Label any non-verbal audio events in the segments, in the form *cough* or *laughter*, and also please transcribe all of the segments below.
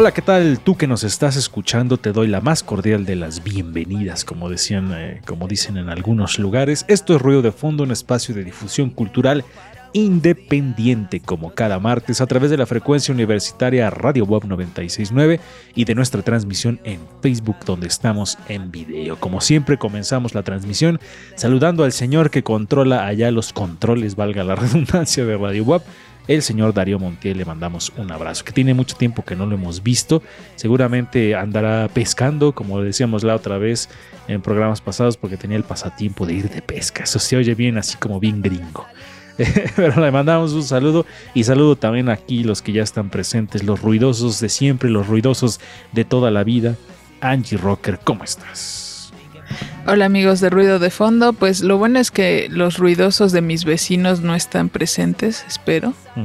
Hola, ¿qué tal? Tú que nos estás escuchando, te doy la más cordial de las bienvenidas, como decían, eh, como dicen en algunos lugares. Esto es Ruido de Fondo, un espacio de difusión cultural independiente, como cada martes, a través de la frecuencia universitaria Radio Web 969 y de nuestra transmisión en Facebook, donde estamos en video. Como siempre, comenzamos la transmisión saludando al señor que controla allá los controles, valga la *laughs* redundancia de Radio Web el señor Darío Montiel. Le mandamos un abrazo, que tiene mucho tiempo que no lo hemos visto. Seguramente andará pescando, como decíamos la otra vez en programas pasados, porque tenía el pasatiempo de ir de pesca. Eso se oye bien, así como bien gringo. *laughs* Pero le mandamos un saludo y saludo también aquí los que ya están presentes, los ruidosos de siempre, los ruidosos de toda la vida. Angie Rocker, ¿cómo estás? Hola amigos de Ruido de Fondo, pues lo bueno es que los ruidosos de mis vecinos no están presentes, espero, *laughs*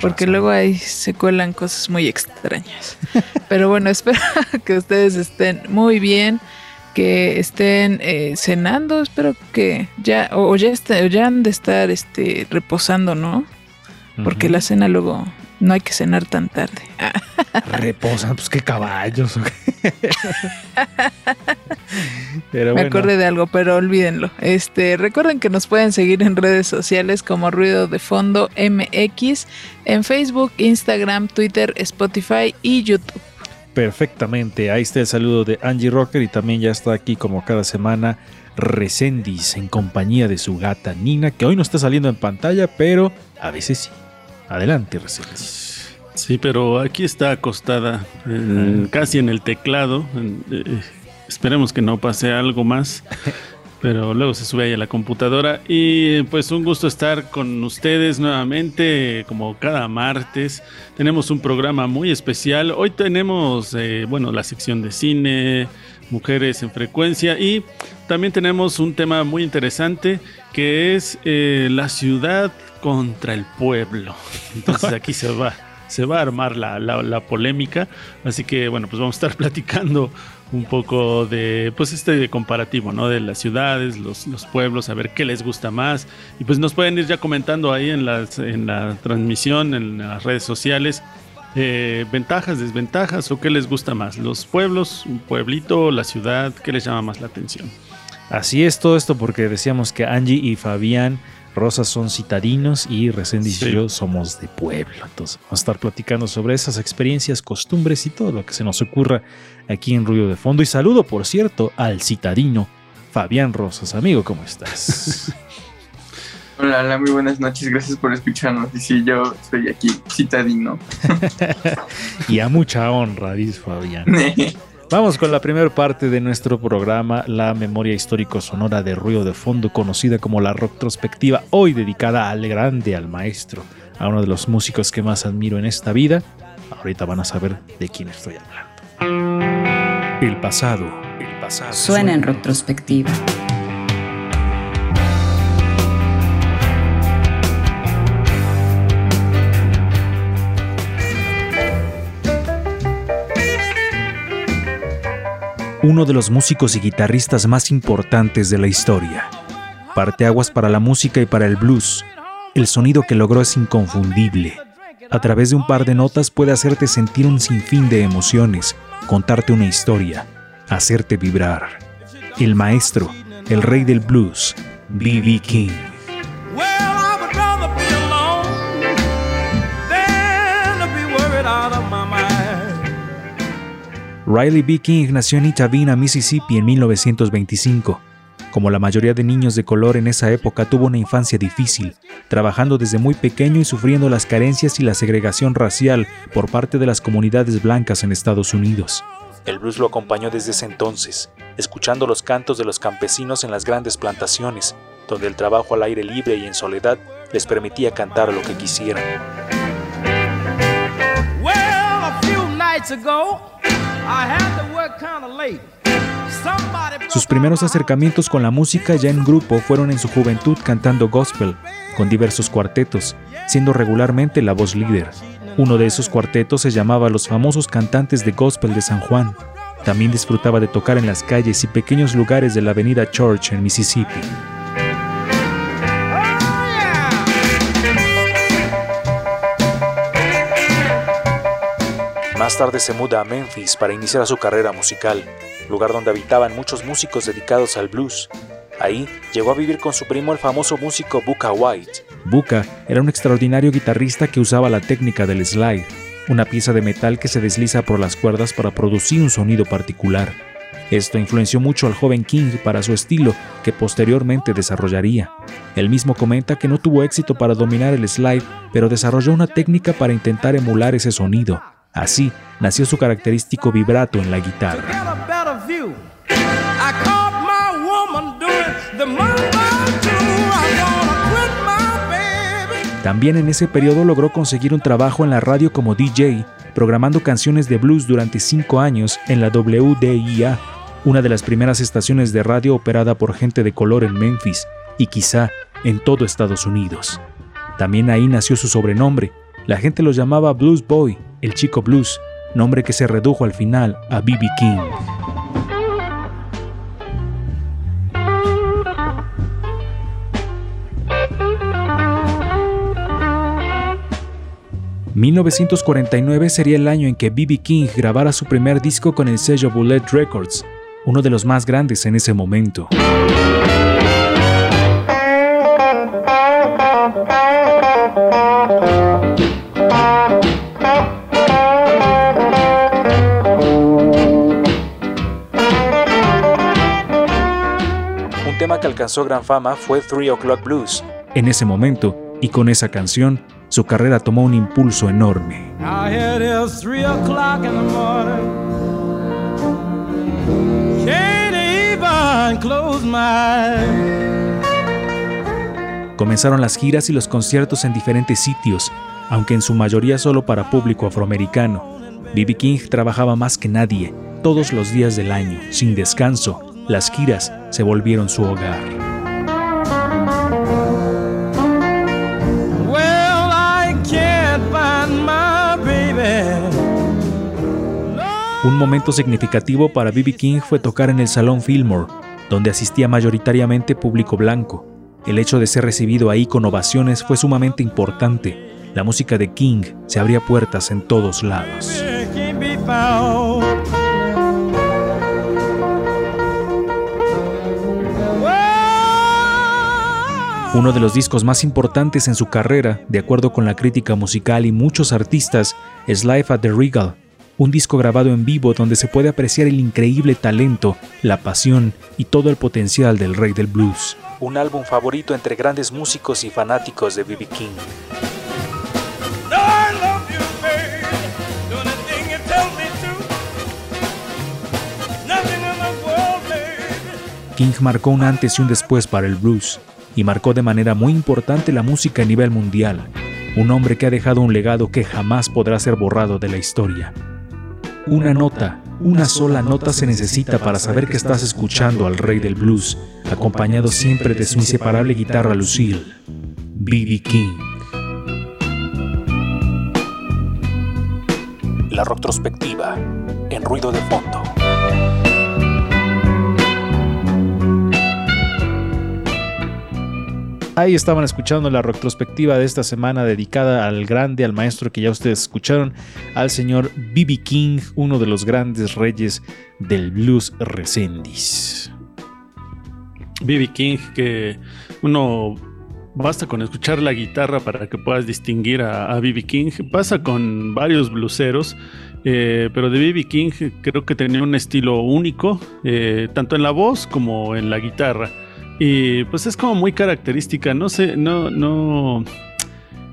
porque razón. luego ahí se cuelan cosas muy extrañas. Pero bueno, *laughs* espero que ustedes estén muy bien, que estén eh, cenando, espero que ya, o, o ya, está- o ya han de estar este, reposando, ¿no? Porque la cena luego no hay que cenar tan tarde. *laughs* Reposan, pues qué caballos. Me acordé de algo, pero olvídenlo. Este, recuerden que nos pueden seguir en redes sociales como Ruido de Fondo MX, en Facebook, Instagram, Twitter, Spotify y YouTube. perfectamente. Ahí está el saludo de Angie Rocker y también ya está aquí como cada semana Resendis en compañía de su gata Nina, que hoy no está saliendo en pantalla, pero a veces sí. Adelante, Resendis. Sí, pero aquí está acostada, casi en el teclado. eh, esperemos que no pase algo más. *laughs* Pero luego se sube ahí a la computadora. Y pues un gusto estar con ustedes nuevamente, como cada martes. Tenemos un programa muy especial. Hoy tenemos, eh, bueno, la sección de cine, mujeres en frecuencia. Y también tenemos un tema muy interesante que es eh, la ciudad contra el pueblo. Entonces *laughs* aquí se va, se va a armar la, la- la polémica. Así que bueno, pues vamos a estar *laughs* platicando un poco de pues este comparativo, ¿no? De las ciudades, los, los pueblos, a ver qué les gusta más. Y pues nos pueden ir ya comentando ahí en, las, en la transmisión, en las redes sociales. eh, ventajas, desventajas o qué les gusta más, los pueblos, un pueblito, la ciudad, qué les llama más la atención. Así es todo esto porque decíamos que Angie y Fabián Rosas son citadinos y Resendis y Sí. yo somos de pueblo. Entonces vamos a estar platicando sobre esas experiencias, costumbres y todo lo que se nos ocurra aquí en Ruido de Fondo. Y saludo, por cierto, al citadino Fabián Rosas. Amigo, ¿cómo estás? *laughs* Hola, hola, muy buenas noches, gracias por escucharnos. Y sí, yo estoy aquí, citadino. *laughs* y a mucha honra, dice Fabián. *laughs* Vamos con la primera parte de nuestro programa, la memoria histórico sonora de ruido de fondo, conocida como la retrospectiva, hoy dedicada al grande, al maestro, a uno de los músicos que más admiro en esta vida. Ahorita van a saber de quién estoy hablando. El pasado, el pasado. Suena en retrospectiva. Uno de los músicos y guitarristas más importantes de la historia. Parteaguas para la música y para el blues. El sonido que logró es inconfundible. A través de un par de notas puede hacerte sentir un sinfín de emociones, contarte una historia, hacerte vibrar. El maestro, el rey del blues, B.B. King. Riley B. King nació en Itawina, Mississippi en 1925. Como la mayoría de niños de color en esa época tuvo una infancia difícil, trabajando desde muy pequeño y sufriendo las carencias y la segregación racial por parte de las comunidades blancas en Estados Unidos. El blues lo acompañó desde ese entonces, escuchando los cantos de los campesinos en las grandes plantaciones, donde el trabajo al aire libre y en soledad les permitía cantar lo que quisieran. Sus primeros acercamientos con la música ya en grupo fueron en su juventud cantando gospel, con diversos cuartetos, siendo regularmente la voz líder. Uno de esos cuartetos se llamaba Los famosos cantantes de gospel de San Juan. También disfrutaba de tocar en las calles y pequeños lugares de la avenida Church en Mississippi. Más tarde se muda a Memphis para iniciar su carrera musical, lugar donde habitaban muchos músicos dedicados al blues. Ahí llegó a vivir con su primo el famoso músico Buka White. Buka era un extraordinario guitarrista que usaba la técnica del slide, una pieza de metal que se desliza por las cuerdas para producir un sonido particular. Esto influenció mucho al joven King para su estilo, que posteriormente desarrollaría. Él mismo comenta que no tuvo éxito para dominar el slide, pero desarrolló una técnica para intentar emular ese sonido. Así nació su característico vibrato en la guitarra. También en ese periodo logró conseguir un trabajo en la radio como DJ, programando canciones de blues durante cinco años en la WDIA, una de las primeras estaciones de radio operada por gente de color en Memphis y quizá en todo Estados Unidos. También ahí nació su sobrenombre. La gente lo llamaba Blues Boy, el chico blues, nombre que se redujo al final a B.B. King. ...1949 sería el año en que B.B. King grabara su primer disco con el sello Bullet Records, uno de los más grandes en ese momento. Alcanzó gran fama fue Three O'Clock Blues. En ese momento, y con esa canción, su carrera tomó un impulso enorme. Comenzaron las giras y los conciertos en diferentes sitios, aunque en su mayoría solo para público afroamericano. B.B. King trabajaba más que nadie, todos los días del año, sin descanso. Las giras se volvieron su hogar. Un momento significativo para B.B. King fue tocar en el Salón Fillmore, donde asistía mayoritariamente público blanco. El hecho de ser recibido ahí con ovaciones fue sumamente importante. La música de King se abría puertas en todos lados. Uno de los discos más importantes en su carrera, de acuerdo con la crítica musical y muchos artistas, es Life at the Regal, un disco grabado en vivo donde se puede apreciar el increíble talento, la pasión y todo el potencial del rey del blues. Un álbum favorito entre grandes músicos y fanáticos de B.B. King. King marcó un antes y un después para el blues, y marcó de manera muy importante la música a nivel mundial. Un hombre que ha dejado un legado que jamás podrá ser borrado de la historia. Una nota, una sola nota se necesita para saber que estás escuchando al rey del blues, acompañado siempre de su inseparable guitarra Lucille, B.B. King. La retrospectiva en ruido de fondo. Ahí estaban escuchando la retrospectiva de esta semana dedicada al grande, al maestro que ya ustedes escucharon, al señor B.B. King, uno de los grandes reyes del blues recendis. B.B. King, que uno basta con escuchar la guitarra para que puedas distinguir a B.B. King. Pasa con varios bluseros, eh, pero de B.B. King creo que tenía un estilo único, eh, tanto en la voz como en la guitarra. Y pues es como muy característica, no sé, no, no.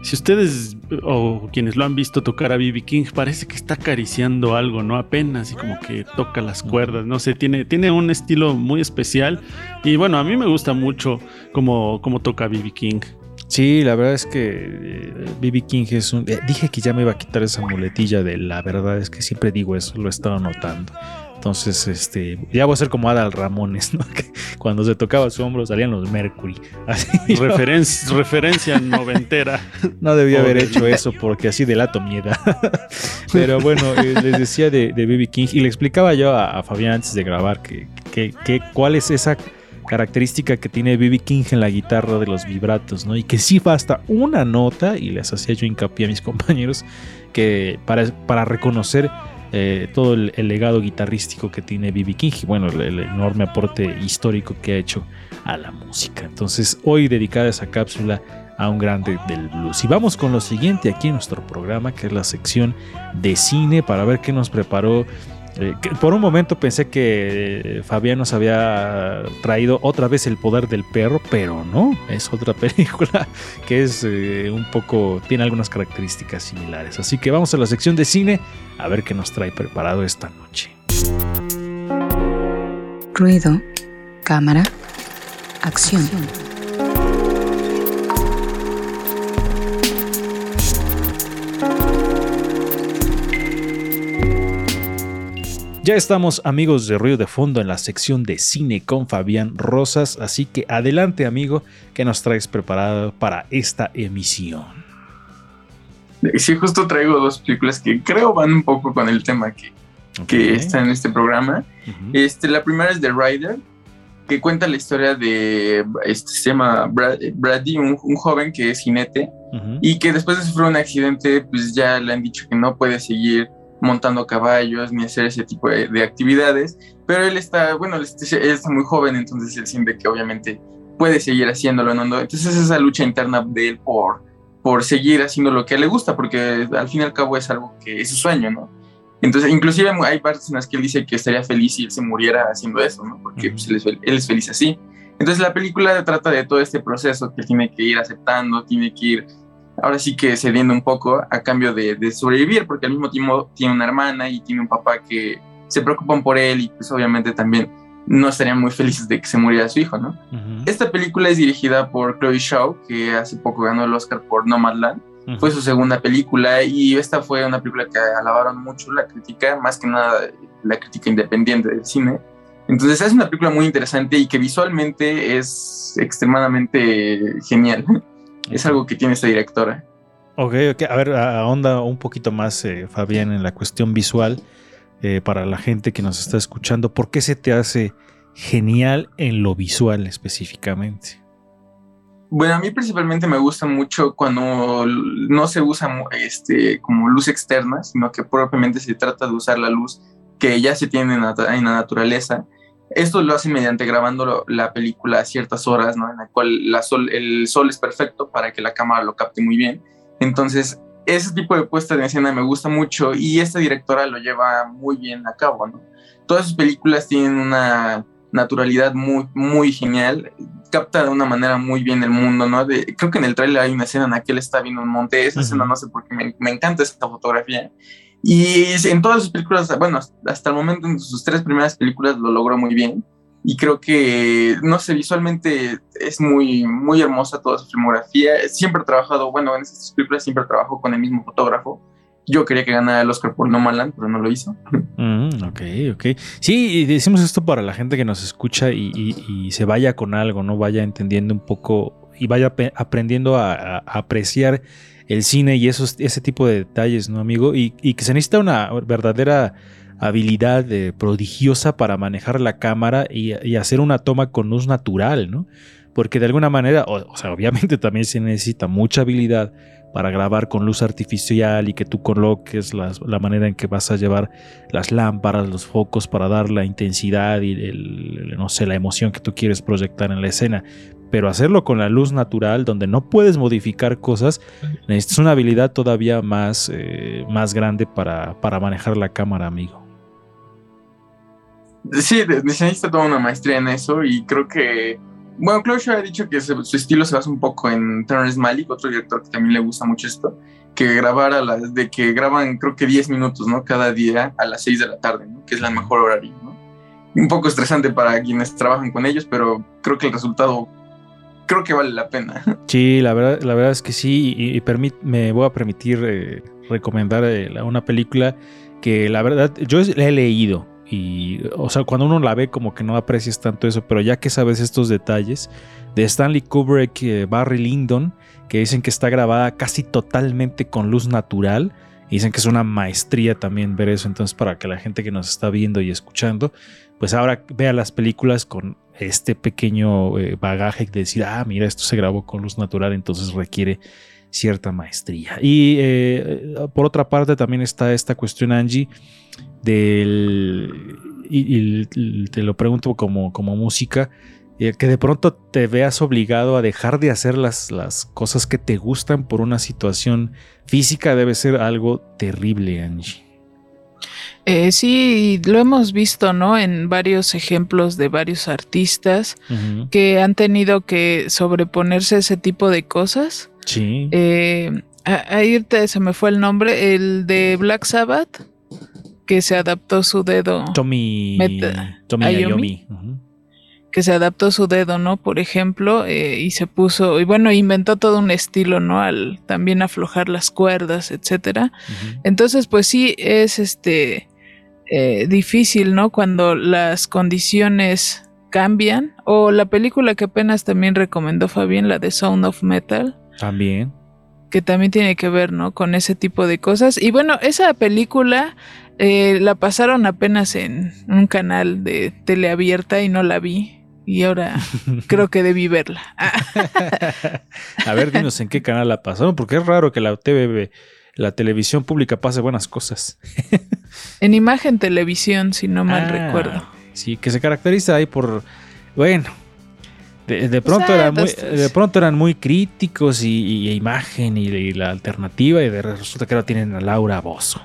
Si ustedes o quienes lo han visto tocar a B.B. King, parece que está acariciando algo, ¿no? Apenas y como que toca las cuerdas, no sé, tiene, tiene un estilo muy especial. Y bueno, a mí me gusta mucho cómo, cómo toca B.B. King. Sí, la verdad es que B.B. King es un... eh, dije que ya me iba a quitar esa muletilla de la verdad, es que siempre digo eso, lo he estado notando. Entonces, este, ya voy a ser como Adal Ramones, ¿no? *laughs* Que cuando se tocaba su hombro salían los Mercury. *laughs* Así, Referen- referencia noventera. *laughs* no debía haber hecho eso porque así delato mi edad. Pero bueno, eh, les decía de B.B. King y le explicaba yo a, a Fabián antes de grabar que, que- que cuál es esa característica que tiene B.B. King en la guitarra de los vibratos, ¿no? Y que sí basta una nota, y les hacía yo hincapié a mis compañeros, que para, para reconocer eh, todo el, legado guitarrístico que tiene B.B. King y bueno, el, el enorme aporte histórico que ha hecho a la música. Entonces, hoy dedicada esa cápsula a un grande del blues. Y vamos con lo siguiente aquí en nuestro programa, que es la sección de cine, para ver qué nos preparó. Eh, por un momento pensé que eh, Fabián nos había traído otra vez el poder del perro, pero no, es otra *laughs* película que es eh, un poco, tiene algunas características similares. Así que vamos a la sección de cine a ver qué nos trae preparado esta noche. Ruido, cámara, acción. Ya estamos amigos de Ruido de Fondo en la sección de cine con Fabián Rosas, así que adelante amigo, que nos traes preparado para esta emisión? Sí, justo traigo dos películas que creo van un poco con el tema que, que está en este programa. Este, la primera es The Rider, que cuenta la historia de, este, se llama Brad, Brady, un, un joven que es jinete y que después de sufrir un accidente, pues ya le han dicho que no puede seguir montando caballos ni hacer ese tipo de, de actividades, pero él está, bueno, él muy joven, entonces él siente que obviamente puede seguir haciéndolo, ¿no? Entonces esa lucha interna de él por, por seguir haciendo lo que le gusta, porque al fin y al cabo es algo que es su sueño, ¿no? Entonces, inclusive hay partes en las que él dice que estaría feliz si él se muriera haciendo eso, ¿no? Porque pues, él, es, él es feliz así. Entonces la película trata de todo este proceso que tiene que ir aceptando, tiene que ir ahora sí que cediendo un poco a cambio de, de sobrevivir, porque al mismo tiempo tiene una hermana y tiene un papá que se preocupan por él y pues obviamente también no estarían muy felices de que se muriera su hijo, ¿no? Ujú. Esta película es dirigida por Chloe Shaw, que hace poco ganó el Oscar por Nomadland. Ujú. Fue su segunda película y esta fue una película que alabaron mucho la crítica, más que nada la crítica independiente del cine. Entonces es una película muy interesante y que visualmente es extremadamente genial. Es algo que tiene esta directora. Ok, ok. A ver, ahonda un poquito más, eh, Fabián, en la cuestión visual eh, para la gente que nos está escuchando. ¿Por qué se te hace genial en lo visual específicamente? Bueno, a mí principalmente me gusta mucho cuando no se usa este, como luz externa, sino que propiamente se trata de usar la luz que ya se tiene en la, en la naturaleza. Esto lo hace mediante grabando la película a ciertas horas, ¿no? En la cual la sol, el sol es perfecto para que la cámara lo capte muy bien. Entonces, ese tipo de puesta de escena me gusta mucho y esta directora lo lleva muy bien a cabo, ¿no? Todas sus películas tienen una naturalidad muy, muy genial capta de una manera muy bien el mundo, ¿no? De- creo que en el trailer hay una escena en la que él está viendo un monte, esa escena no sé por qué, me, me encanta esa fotografía. Y en todas sus películas, bueno, hasta el momento en sus tres primeras películas lo logró muy bien. Y creo que, no sé, visualmente es muy, muy hermosa toda su filmografía. Siempre ha trabajado, bueno, en estas películas siempre trabajó con el mismo fotógrafo. Yo quería que ganara el Oscar por Nomadland, pero no lo hizo. Mm, ok, ok. Sí, y decimos esto para la gente que nos escucha y, y- y se vaya con algo, ¿no? Vaya entendiendo un poco y vaya aprendiendo a- a apreciar el cine y esos, ese tipo de detalles, ¿no, amigo? Y, y que se necesita una verdadera habilidad eh, prodigiosa para manejar la cámara y, y hacer una toma con luz natural, ¿no? Porque de alguna manera, o, o sea, obviamente también se necesita mucha habilidad para grabar con luz artificial y que tú coloques las- la manera en que vas a llevar las lámparas, los focos para dar la intensidad y el- no sé, la emoción que tú quieres proyectar en la escena. Pero hacerlo con la luz natural, donde no puedes modificar cosas, necesitas una habilidad todavía más, eh, más grande para, para manejar la cámara, amigo. Sí, necesita toda una maestría en eso y creo que, bueno, Zhao ha dicho que se- su estilo se basa un poco en Terrence Malick, otro director que también le gusta mucho esto, que grabar a las, de que graban creo que 10 minutos, ¿no? Cada día a las 6 de la tarde, ¿no? Que es la mejor horario, ¿no? Un poco estresante para quienes trabajan con ellos, pero creo que el resultado, creo que vale la pena. *laughs* Sí, la verdad, la verdad es que sí, y, y permit- me voy a permitir eh, recomendar eh, una película que la verdad yo la he leído y, o sea, cuando uno la ve como que no aprecias tanto eso, pero ya que sabes estos detalles de Stanley Kubrick, eh, Barry Lyndon, que dicen que está grabada casi totalmente con luz natural, y dicen que es una maestría también ver eso, entonces para que la gente que nos está viendo y escuchando, pues ahora vea las películas con este pequeño eh, bagaje de decir, ah, mira, esto se grabó con luz natural, entonces requiere cierta maestría. Y eh, por otra parte también está esta cuestión, Angie, del... Y, y te lo pregunto como, como música, eh, que de pronto te veas obligado a dejar de hacer las, las cosas que te gustan por una situación física debe ser algo terrible, Angie. Eh, sí, lo hemos visto, ¿no? En varios ejemplos de varios artistas que han tenido que sobreponerse a ese tipo de cosas. Sí. Eh, a- ahí se me fue el nombre, el de Black Sabbath, que se adaptó su dedo, Tommy, Meta- Tommy Ayomi. Que se adaptó su dedo, ¿no? Por ejemplo, eh, y se puso, y bueno, inventó todo un estilo, ¿no? Al también aflojar las cuerdas, etcétera. Entonces, pues sí, es este eh, difícil, ¿no? Cuando las condiciones cambian. O la película que apenas también recomendó Fabián, la de Sound of Metal, También. que también tiene que ver, ¿no? Con ese tipo de cosas. Y bueno, esa película eh, la pasaron apenas en un canal de teleabierta y no la vi. Y ahora *laughs* creo que debí verla. A ver, dinos en qué canal la pasaron, porque es raro que la TV, la televisión pública pase buenas cosas. *laughs* en imagen televisión, si no mal Ah, recuerdo. Sí, que se caracteriza ahí por, bueno, de, de pronto sea, eran muy, de pronto eran muy críticos y, y imagen y, y la alternativa y de resulta que ahora tienen a Laura Bozo.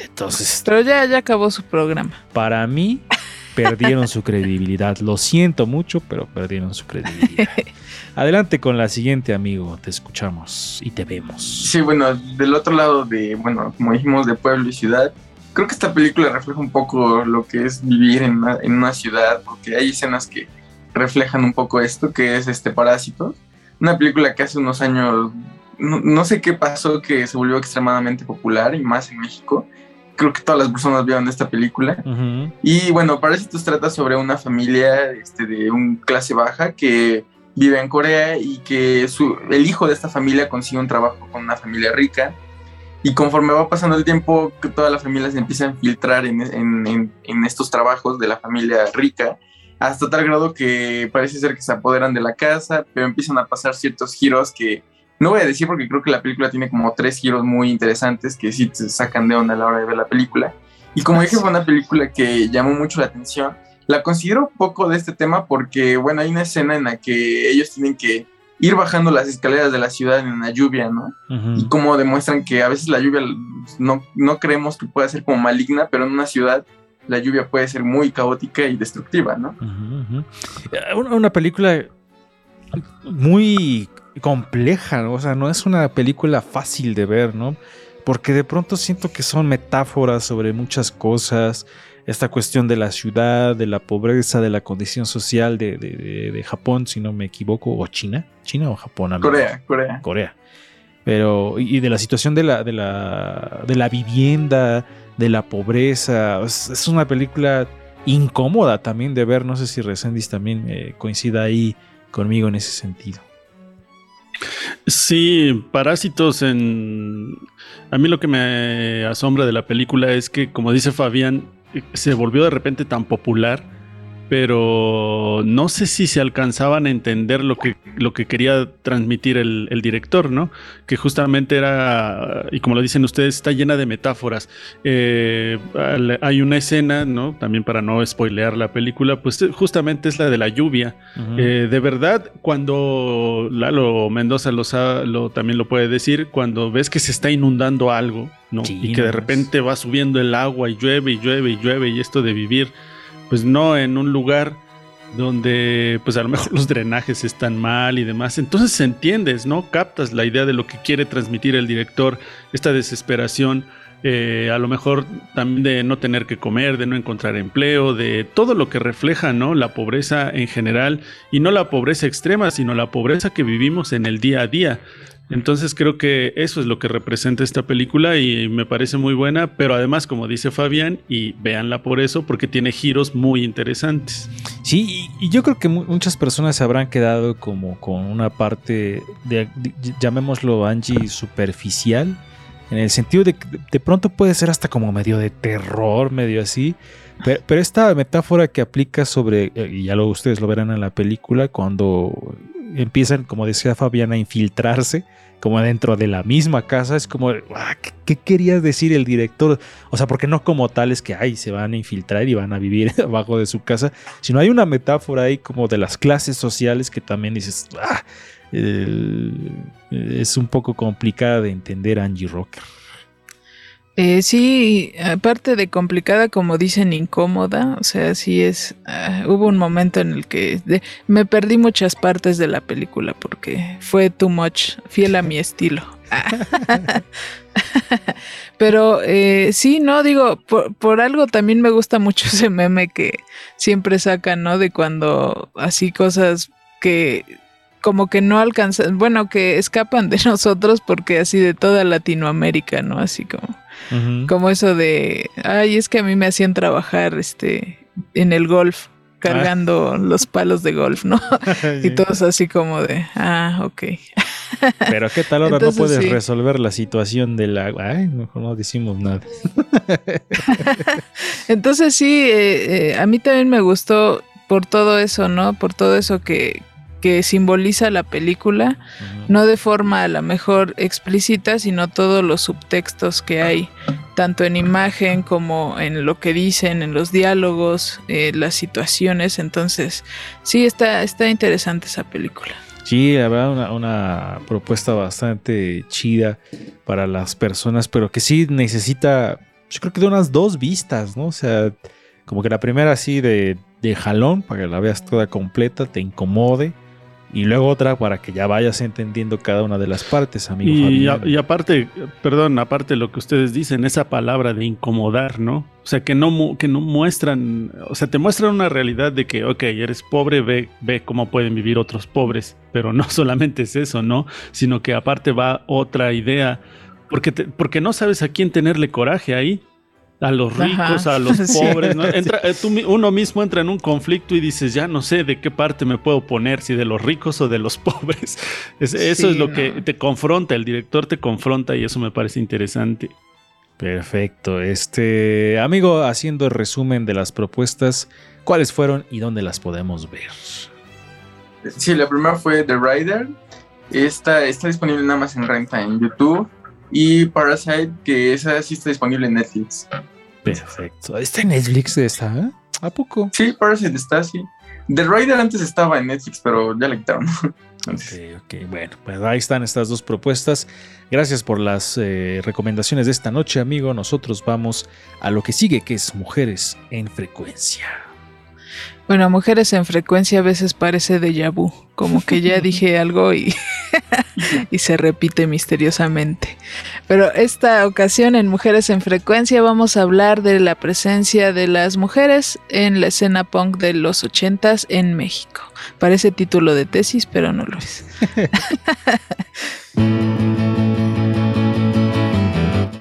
Entonces, Pero ya, ya acabó su programa. para mí perdieron su credibilidad. Lo siento mucho, pero perdieron su credibilidad. *laughs* Adelante con la siguiente, amigo. Te escuchamos y te vemos. Sí, bueno, del otro lado de, bueno, como dijimos, de pueblo y ciudad, creo que esta película refleja un poco lo que es vivir en una, en una ciudad, porque hay escenas que reflejan un poco esto, que es este Parásito, una película que hace unos años, no, no sé qué pasó, que se volvió extremadamente popular y más en México. Creo que todas las personas vieron esta película. Y bueno, Parásitos trata sobre una familia este, de un clase baja que vive en Corea y que su, el hijo de esta familia consigue un trabajo con una familia rica. Y conforme va pasando el tiempo, toda la familia se empieza a infiltrar en, en- en- en estos trabajos de la familia rica, hasta tal grado que parece ser que se apoderan de la casa, pero empiezan a pasar ciertos giros que no voy a decir porque creo que la película tiene como tres giros muy interesantes que sí te sacan de onda a la hora de ver la película. Y como dije, fue una película que llamó mucho la atención. La considero poco de este tema porque, bueno, hay una escena en la que ellos tienen que ir bajando las escaleras de la ciudad en la lluvia, ¿no? Y Ujú. cómo demuestran que a veces la lluvia no, no creemos que pueda ser como maligna, pero en una ciudad la lluvia puede ser muy caótica y destructiva, ¿no? Eh, Una, una película muy compleja, ¿no? o sea, no es una película fácil de ver, ¿no? Porque de pronto siento que son metáforas sobre muchas cosas, esta cuestión de la ciudad, de la pobreza, de la condición social de, de- de- de Japón, si no me equivoco, o China, China o Japón, amigo? Corea, Corea. Corea. Pero, y y de la situación de la, de la, de la vivienda, de la pobreza. Es, una película incómoda también de ver. No sé si Resendis también eh, coincida ahí conmigo en ese sentido. Sí, Parásitos en... A mí lo que me asombra de la película es que, como dice Fabián, se volvió de repente tan popular pero no sé si se alcanzaban a entender lo que, lo que quería transmitir el, el, director, ¿no? Que justamente era, y como lo dicen ustedes, está llena de metáforas. Eh, hay una escena, ¿no? También para no spoilear la película, pues justamente es la de la lluvia. Uh -huh. eh, de verdad, cuando Lalo Mendoza lo, lo, también lo puede decir, cuando ves que se está inundando algo, ¿no? Y que de repente va subiendo el agua y llueve y llueve y llueve y esto de vivir pues no en un lugar donde pues a lo mejor *laughs* los drenajes están mal y demás. Entonces entiendes, ¿no? Captas la idea de lo que quiere transmitir el director, esta desesperación, eh, a lo mejor también de no tener que comer, de no encontrar empleo, de todo lo que refleja, ¿no? La pobreza en general y no la pobreza extrema, sino la pobreza que vivimos en el día a día. Entonces creo que eso es lo que representa esta película y me parece muy buena, pero además, como dice Fabián, y véanla por eso, porque tiene giros muy interesantes. Sí, y yo creo que muchas personas se habrán quedado como con una parte, de, llamémoslo Angie, superficial, en el sentido de que de pronto puede ser hasta como medio de terror, medio así. Pero, pero esta metáfora que aplica sobre, y ya lo ustedes lo verán en la película, cuando empiezan, como decía Fabián, a infiltrarse como dentro de la misma casa. Es como, ah, ¿qué, ¿qué, quería decir el director? O sea, porque no como tales que ay, se van a infiltrar y van a vivir *laughs* abajo de su casa, sino hay una metáfora ahí como de las clases sociales que también dices, ah, es un poco complicada de entender Angie Rocker. Eh, sí, aparte de complicada, como dicen, incómoda, o sea, sí es, uh, hubo un momento en el que me perdí muchas partes de la película porque fue too much, fiel a mi estilo. *laughs* Pero eh, sí, no, digo, por, por, algo también me gusta mucho *laughs* ese meme que siempre sacan, ¿no? De cuando así cosas que como que no alcanzan, bueno, que escapan de *laughs* nosotros porque así de toda Latinoamérica, ¿no? Así como, uh -huh. como eso de, ay, es que a mí me hacían trabajar, este, en el golf, cargando ah. *laughs* los palos de golf, ¿no? *laughs* sí. Y todos así como de, ah, ok. *laughs* Pero qué tal ahora Entonces, no puedes sí. resolver la situación del agua, ay, mejor no decimos nada. Entonces sí, eh, eh, a mí también me gustó por todo eso, ¿no? Por todo eso que, que simboliza la película, uh -huh. no de forma a la mejor explícita, sino todos los subtextos que hay, tanto en imagen como en lo que dicen, en los diálogos, eh, las situaciones. Entonces, sí, está, está interesante esa película. Sí, la verdad, una, una, propuesta bastante chida para las personas, pero que sí necesita, yo creo que de unas dos vistas, ¿no? O sea, como que la primera así de, de jalón, para que la veas toda completa, te incomode y luego otra para que ya vayas entendiendo cada una de las partes, amigo. Y, a, y, aparte, perdón, aparte lo que ustedes dicen, esa palabra de incomodar, ¿no? O sea, que no, que no muestran, o sea, te muestran una realidad de que, ok, eres pobre, ve, ve cómo pueden vivir otros pobres, pero no *laughs* solamente es eso, ¿no? Sino que aparte va otra idea, porque, te, porque no sabes a quién tenerle coraje ahí a los ricos, Ajá. a los *laughs* pobres. ¿no? Entra, tú, uno mismo entra en un conflicto y dices, ya no sé de qué parte me puedo poner, si de los ricos o de los *laughs* pobres. Es, sí, eso es lo no. que te confronta, el director te confronta y eso me parece interesante. Perfecto. Este amigo, haciendo el resumen de las propuestas, ¿cuáles fueron y dónde las podemos ver? Sí, la primera fue The Rider. Esta está disponible nada más en renta en YouTube y Parasite, que esa sí está disponible en Netflix. Perfecto. ¿Está en Netflix esta? ¿A poco? Sí, Parasite está, sí. The Rider antes estaba en Netflix, pero ya la quitaron. *laughs* ok, ok. Bueno, pues ahí están estas dos propuestas. Gracias por las eh, recomendaciones de esta noche, amigo. Nosotros vamos a lo que sigue, que es Mujeres en Frecuencia. Bueno, Mujeres en Frecuencia a veces parece déjà vu, como que ya *laughs* dije algo y, *laughs* y se repite misteriosamente. Pero esta ocasión en Mujeres en Frecuencia vamos a hablar de la presencia de las mujeres en la escena punk de los ochentas en México. Parece título de tesis, pero no lo es. *laughs*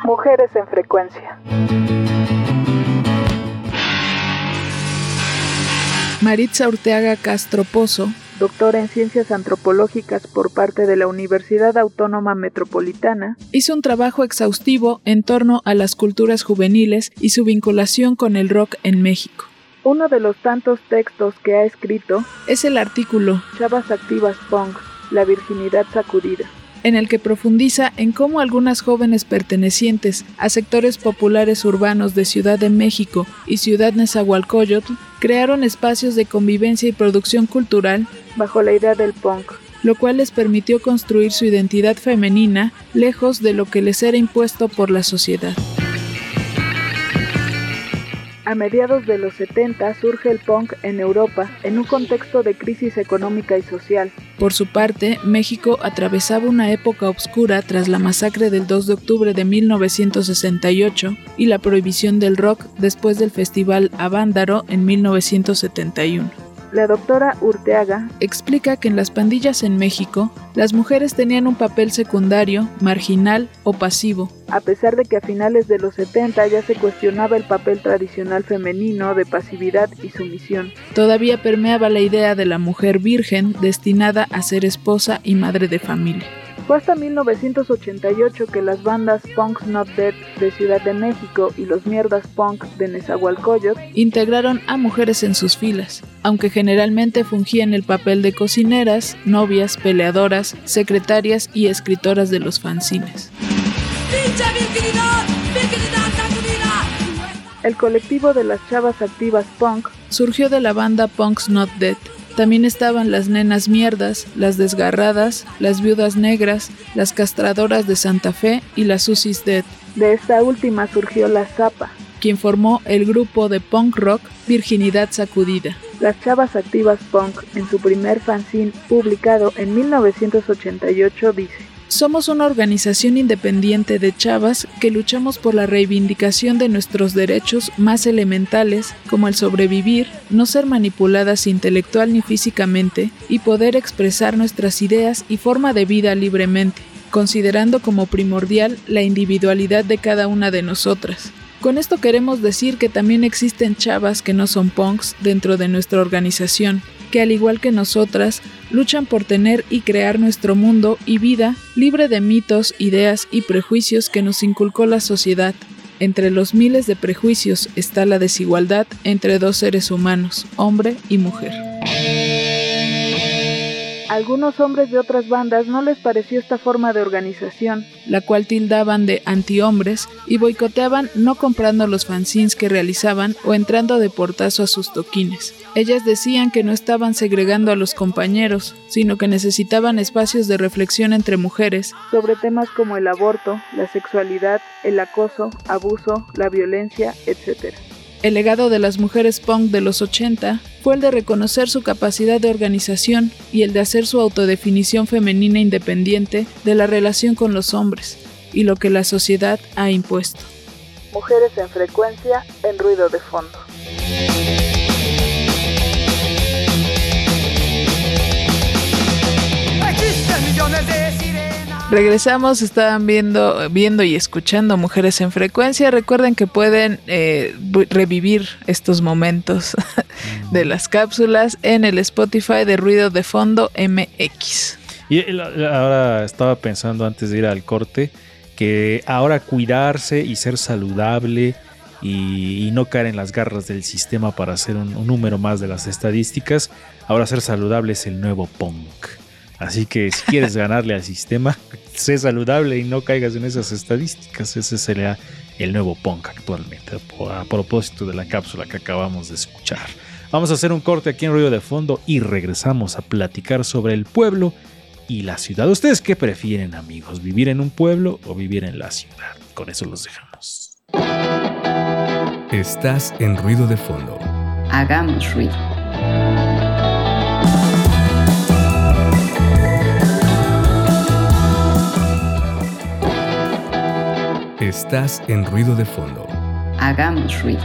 Mujeres en Frecuencia. Maritza Urteaga Castro Pozo, doctora en Ciencias Antropológicas por parte de la Universidad Autónoma Metropolitana, hizo un trabajo exhaustivo en torno a las culturas juveniles y su vinculación con el rock en México. Uno de los tantos textos que ha escrito es el artículo Chavas Activas Punk, la virginidad sacudida en el que profundiza en cómo algunas jóvenes pertenecientes a sectores populares urbanos de Ciudad de México y Ciudad Nezahualcóyotl crearon espacios de convivencia y producción cultural bajo la idea del punk, lo cual les permitió construir su identidad femenina lejos de lo que les era impuesto por la sociedad. A mediados de los 70 surge el punk en Europa en un contexto de crisis económica y social. Por su parte, México atravesaba una época oscura tras la masacre del 2 de octubre de 1968 y la prohibición del rock después del festival Avándaro en 1971. La doctora Urteaga explica que en las pandillas en México, las mujeres tenían un papel secundario, marginal o pasivo. A pesar de que a finales de los 70 ya se cuestionaba el papel tradicional femenino de pasividad y sumisión. Todavía permeaba la idea de la mujer virgen destinada a ser esposa y madre de familia. Fue hasta 1988 que las bandas Punks Not Dead de Ciudad de México y los Mierdas Punk de Nezahualcóyotl integraron a mujeres en sus filas, aunque generalmente fungían el papel de cocineras, novias, peleadoras, secretarias y escritoras de los fanzines. El colectivo de las chavas activas punk surgió de la banda Punks Not Dead, también estaban las nenas mierdas, las desgarradas, las viudas negras, las castradoras de Santa Fe y las Susis Dead. De esta última surgió la Zapa, quien formó el grupo de punk rock Virginidad Sacudida. Las Chavas Activas Punk, en su primer fanzine publicado en 1988, dice somos una organización independiente de chavas que luchamos por la reivindicación de nuestros derechos más elementales, como el sobrevivir, no ser manipuladas intelectual ni físicamente y poder expresar nuestras ideas y forma de vida libremente, considerando como primordial la individualidad de cada una de nosotras. Con esto queremos decir que también existen chavas que no son punks dentro de nuestra organización, que al igual que nosotras, luchan por tener y crear nuestro mundo y vida libre de mitos, ideas y prejuicios que nos inculcó la sociedad. Entre los miles de prejuicios está la desigualdad entre dos seres humanos, hombre y mujer algunos hombres de otras bandas no les pareció esta forma de organización, la cual tildaban de antihombres y boicoteaban no comprando los fanzines que realizaban o entrando de portazo a sus toquines. Ellas decían que no estaban segregando a los compañeros, sino que necesitaban espacios de reflexión entre mujeres sobre temas como el aborto, la sexualidad, el acoso, abuso, la violencia, etc. El legado de las mujeres punk de los 80 fue el de reconocer su capacidad de organización y el de hacer su autodefinición femenina independiente de la relación con los hombres y lo que la sociedad ha impuesto. Mujeres en frecuencia, en ruido de fondo. Regresamos, estaban viendo, viendo y escuchando Mujeres en Frecuencia. Recuerden que pueden eh, revivir estos momentos *laughs* de las cápsulas en el Spotify de Ruido de Fondo MX. Y ahora estaba pensando antes de ir al corte que ahora cuidarse y ser saludable y, no caer en las garras del sistema para hacer un número más de las estadísticas, ahora ser saludable es el nuevo punk. Así que si quieres ganarle al sistema, *laughs* sé saludable y no caigas en esas estadísticas. Ese sería el nuevo punk actualmente, a propósito de la cápsula que acabamos de escuchar. Vamos a hacer un corte aquí en Ruido de Fondo y regresamos a platicar sobre el pueblo y la ciudad. ¿Ustedes qué prefieren, amigos? ¿Vivir en un pueblo o vivir en la ciudad? Con eso los dejamos. Estás en Ruido de Fondo. Hagamos ruido. Estás en ruido de fondo. Hagamos ruido.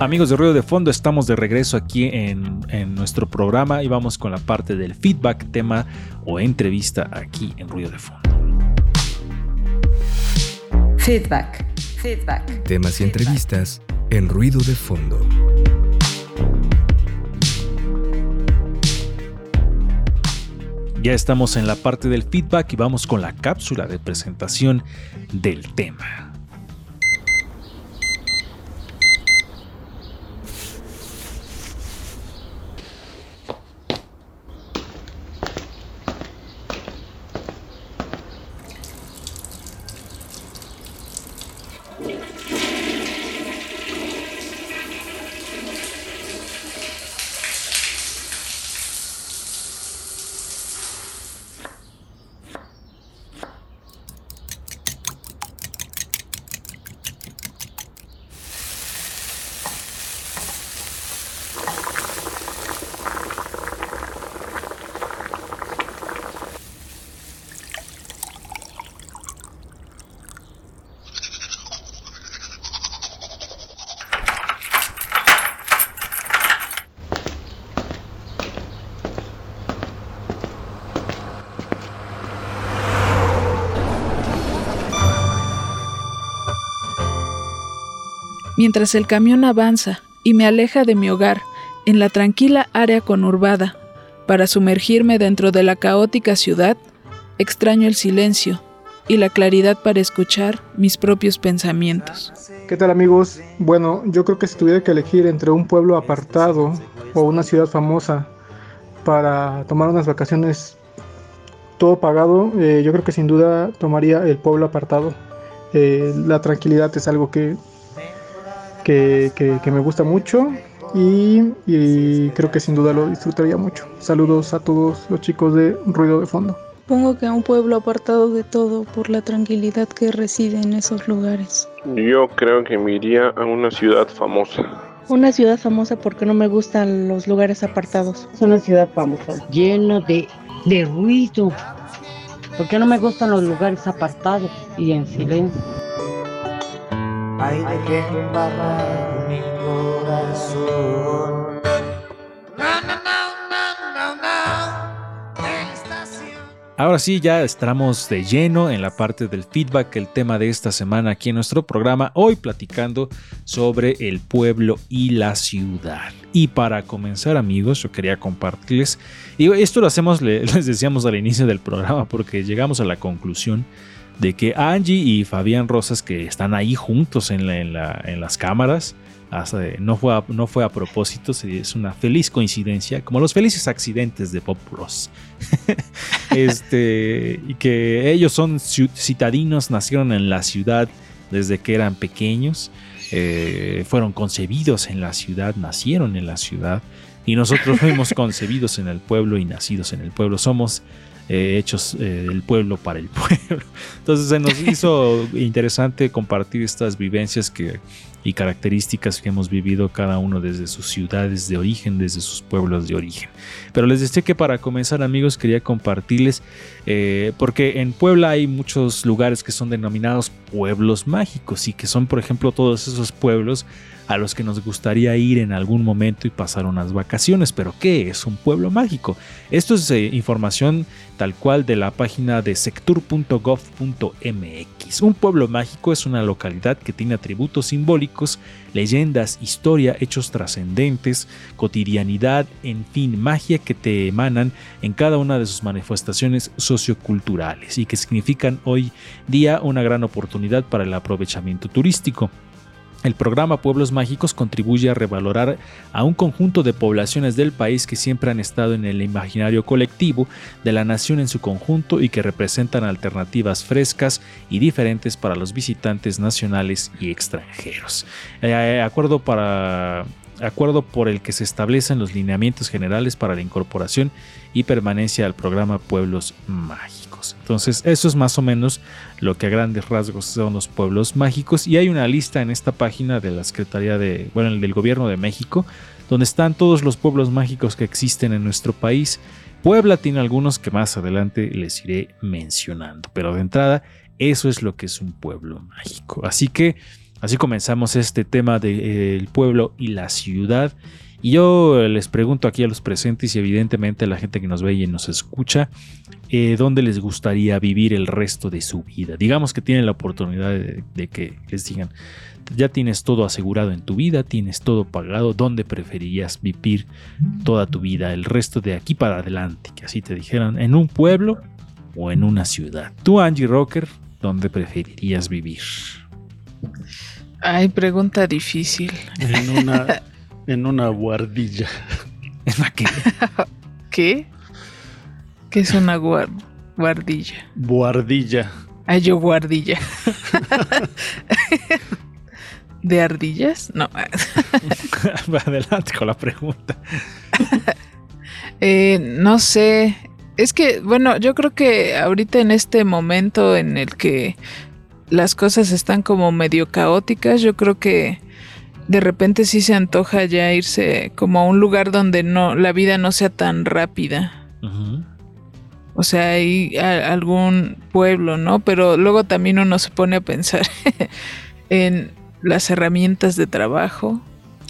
Amigos de Ruido de Fondo, estamos de regreso aquí en, en, nuestro programa y vamos con la parte del feedback, tema o entrevista aquí en Ruido de Fondo. Feedback. Feedback. Temas y entrevistas en Ruido de Fondo. Ya estamos en la parte del feedback y vamos con la cápsula de presentación del tema. Mientras el camión avanza y me aleja de mi hogar en la tranquila área conurbada para sumergirme dentro de la caótica ciudad, extraño el silencio y la claridad para escuchar mis propios pensamientos. ¿Qué tal amigos? Bueno, yo creo que si tuviera que elegir entre un pueblo apartado o una ciudad famosa para tomar unas vacaciones todo pagado, eh, yo creo que sin duda tomaría el pueblo apartado. Eh, la tranquilidad es algo que que, me gusta mucho y, creo que sin duda lo disfrutaría mucho. Saludos a todos los chicos de Ruido de Fondo. Supongo que a un pueblo apartado de todo por la tranquilidad que reside en esos lugares. Yo creo que me iría a una ciudad famosa. Una ciudad famosa porque no me gustan los lugares apartados. Es una ciudad famosa, lleno de, de ruido. Porque no me gustan los lugares apartados y en silencio mi corazón. Ahora sí, ya estamos de lleno en la parte del feedback, el tema de esta semana aquí en nuestro programa, hoy platicando sobre el pueblo y la ciudad. Y para comenzar amigos, yo quería compartirles, y esto lo hacemos, *laughs* les decíamos al inicio del programa, porque llegamos a la conclusión de que Angie y Fabián Rosas, que están ahí juntos en, las cámaras, no, fue a, no fue a propósito, es una feliz coincidencia, como los felices accidentes de Pop Ross. *laughs* este, y que ellos son citadinos, nacieron en la ciudad desde que eran pequeños, eh, fueron concebidos en la ciudad, nacieron en la ciudad, y nosotros fuimos *laughs* concebidos en el pueblo y nacidos en el pueblo. Somos eh, hechos eh, del pueblo para el *laughs* pueblo. Entonces se nos hizo *laughs* interesante compartir estas vivencias que, y características que hemos vivido cada uno desde sus ciudades de origen, desde sus pueblos de origen. Pero les decía que para comenzar amigos quería compartirles, eh, porque en Puebla hay muchos lugares que son denominados pueblos mágicos y que son por ejemplo todos esos pueblos a los que nos gustaría ir en algún momento y pasar unas vacaciones. Pero ¿qué es un pueblo mágico? Esto es eh, información tal cual de la página de sectur.gov.mx. Un pueblo mágico es una localidad que tiene atributos simbólicos, leyendas, historia, hechos trascendentes, cotidianidad, en fin, magia que te emanan en cada una de sus manifestaciones socioculturales y que significan hoy día una gran oportunidad para el aprovechamiento turístico. El programa Pueblos Mágicos contribuye a revalorar a un conjunto de poblaciones del país que siempre han estado en el imaginario colectivo de la nación en su conjunto y que representan alternativas frescas y diferentes para los visitantes nacionales y extranjeros. Eh, acuerdo para acuerdo por el que se establecen los lineamientos generales para la incorporación y permanencia al programa Pueblos Mágicos. Entonces, eso es más o menos lo que a grandes rasgos son los pueblos mágicos y hay una lista en esta página de la Secretaría de, bueno, del Gobierno de México, donde están todos los pueblos mágicos que existen en nuestro país. Puebla tiene algunos que más adelante les iré mencionando, pero de entrada, eso es lo que es un pueblo mágico. Así que Así comenzamos este tema del pueblo y la ciudad. Y yo les pregunto aquí a los presentes y evidentemente a la gente que nos ve y nos escucha, eh, ¿dónde les gustaría vivir el resto de su vida? Digamos que tienen la oportunidad de, de que les digan, ya tienes todo asegurado en tu vida, tienes todo pagado, ¿dónde preferirías vivir toda tu vida, el resto de aquí para adelante? Que así te dijeran, ¿en un pueblo o en una ciudad? Tú, Angie Rocker, ¿dónde preferirías vivir? Ay, pregunta difícil. En una, en una guardilla. *laughs* ¿En la qué? *laughs* ¿Qué? ¿Qué es una guar- guardilla? Guardilla. Ay, yo guardilla. *laughs* ¿De ardillas? No. Adelante con la pregunta. Eh, no sé. Es que, bueno, yo creo que ahorita en este momento en el que las cosas están como medio caóticas, yo creo que de repente sí se antoja ya irse como a un lugar donde no la vida no sea tan rápida. O sea, hay a- algún pueblo, ¿no? Pero luego también uno se pone a pensar *laughs* en las herramientas de trabajo.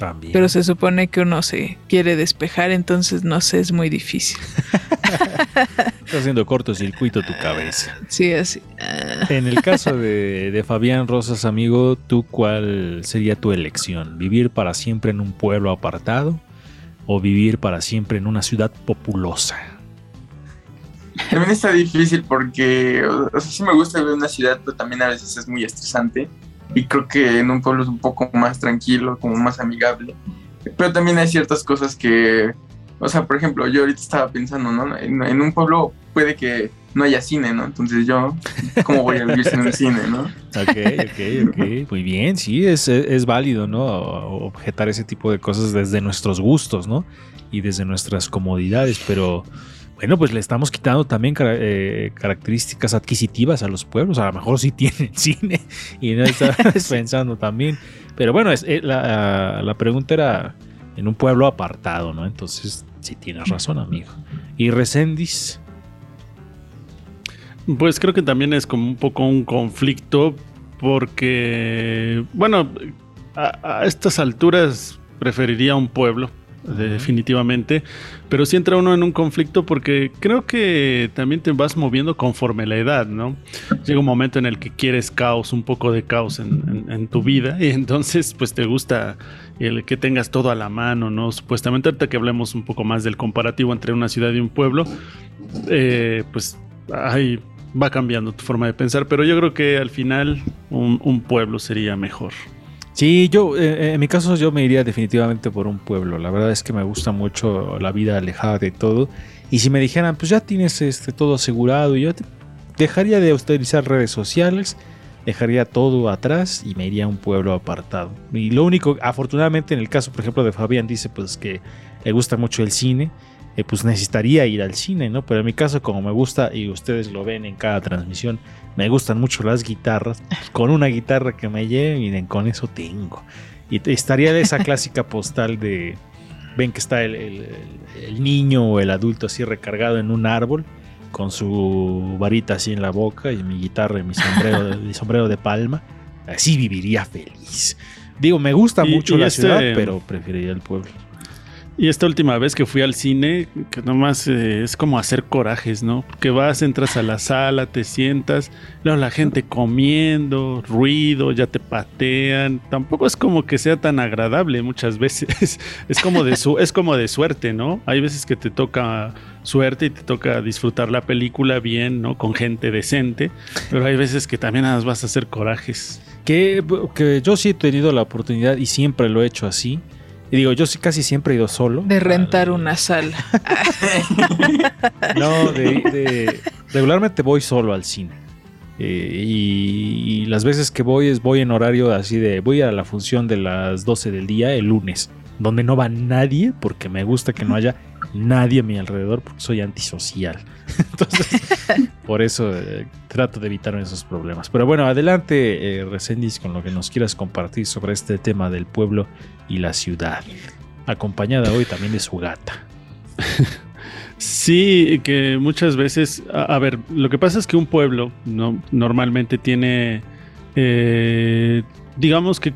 También. Pero se supone que uno se quiere despejar, entonces no sé, es muy difícil. *laughs* Está haciendo cortocircuito tu cabeza. Sí, así. ah. En el caso de, de Fabián Rosas, amigo, ¿tú cuál sería tu elección? ¿Vivir para siempre en un pueblo apartado o vivir para siempre en una ciudad populosa? También está difícil porque, o sea, sí me gusta vivir en una ciudad, pero también a veces es muy estresante. Y creo que en un pueblo es un poco más tranquilo, como más amigable. Pero también hay ciertas cosas que, o sea, por ejemplo, yo ahorita estaba pensando, ¿no? En, un pueblo puede que no haya cine, ¿no? Entonces yo, ¿cómo voy a vivir sin un cine, ¿no? Ok, ok, ok. Muy bien, sí, es, es válido, ¿no? Objetar ese tipo de cosas desde nuestros gustos, ¿no? Y desde nuestras comodidades, pero bueno, pues le estamos quitando también eh, características adquisitivas a los pueblos. A lo mejor sí *laughs* tienen cine y no estás *laughs* pensando también. Pero bueno, es, eh, la, la pregunta era en un pueblo apartado, ¿no? Entonces, sí tienes razón, amigo. Y Resendis, Pues creo que también es como un poco un conflicto porque, bueno, a, a estas alturas preferiría un pueblo, definitivamente, pero si entra uno en un conflicto porque creo que también te vas moviendo conforme la edad, ¿no? Llega un momento en el que quieres caos, un poco de caos en, tu vida y entonces pues te gusta el que tengas todo a la mano, ¿no? Supuestamente ahorita que hablemos un poco más del comparativo entre una ciudad y un pueblo, eh, pues ahí va cambiando tu forma de pensar, pero yo creo que al final un pueblo sería mejor. Sí, yo, eh, en mi caso, yo me iría definitivamente por un pueblo. La verdad es que me gusta mucho la vida alejada de todo. Y si me dijeran, pues ya tienes este, todo asegurado, yo dejaría de utilizar redes sociales, dejaría todo atrás y me iría a un pueblo apartado. Y lo único, afortunadamente, en el caso, por ejemplo, de Fabián, dice pues que le gusta mucho el cine. eh, pues necesitaría ir al cine, ¿no? Pero en mi caso, como me gusta, y ustedes lo ven en cada transmisión, me gustan mucho las guitarras. con una guitarra que me lleve, miren, con eso tengo. Y estaría de esa *laughs* clásica postal de. Ven que está el, el- niño o el adulto así recargado en un árbol, con su varita así en la boca y mi guitarra y mi sombrero, de- mi sombrero de palma. Así viviría feliz. Digo, me gusta Y- mucho y la este- ciudad, pero preferiría el pueblo. Y esta última vez que fui al cine, que nomás eh, es como hacer corajes, ¿no? Que vas, entras a la sala, te sientas, luego la gente comiendo, ruido, ya te patean. Tampoco es como que sea tan agradable muchas *laughs* veces. Es como de su, es como de suerte, ¿no? Hay veces que te toca suerte y te toca disfrutar la película bien, ¿no? Con gente decente. Pero hay veces que también vas a hacer corajes. Que, que yo sí he tenido la oportunidad y siempre lo he hecho así. Y digo, yo sí casi siempre he ido solo. De rentar una sala. *laughs* No, de, de- regularmente voy solo al cine. Eh, y, y las veces que voy es voy en horario así de voy a la función de las 12 del día el lunes, donde no va nadie porque me gusta que no haya nadie a mi alrededor porque soy antisocial. *laughs* Entonces, por eso eh, trato de evitar esos problemas. Pero bueno, adelante, eh, con lo que nos quieras compartir sobre este tema del pueblo y la ciudad. Acompañada hoy también de su gata. Sí, que muchas veces, a, ver, lo que pasa es que un pueblo no, normalmente tiene, eh, digamos que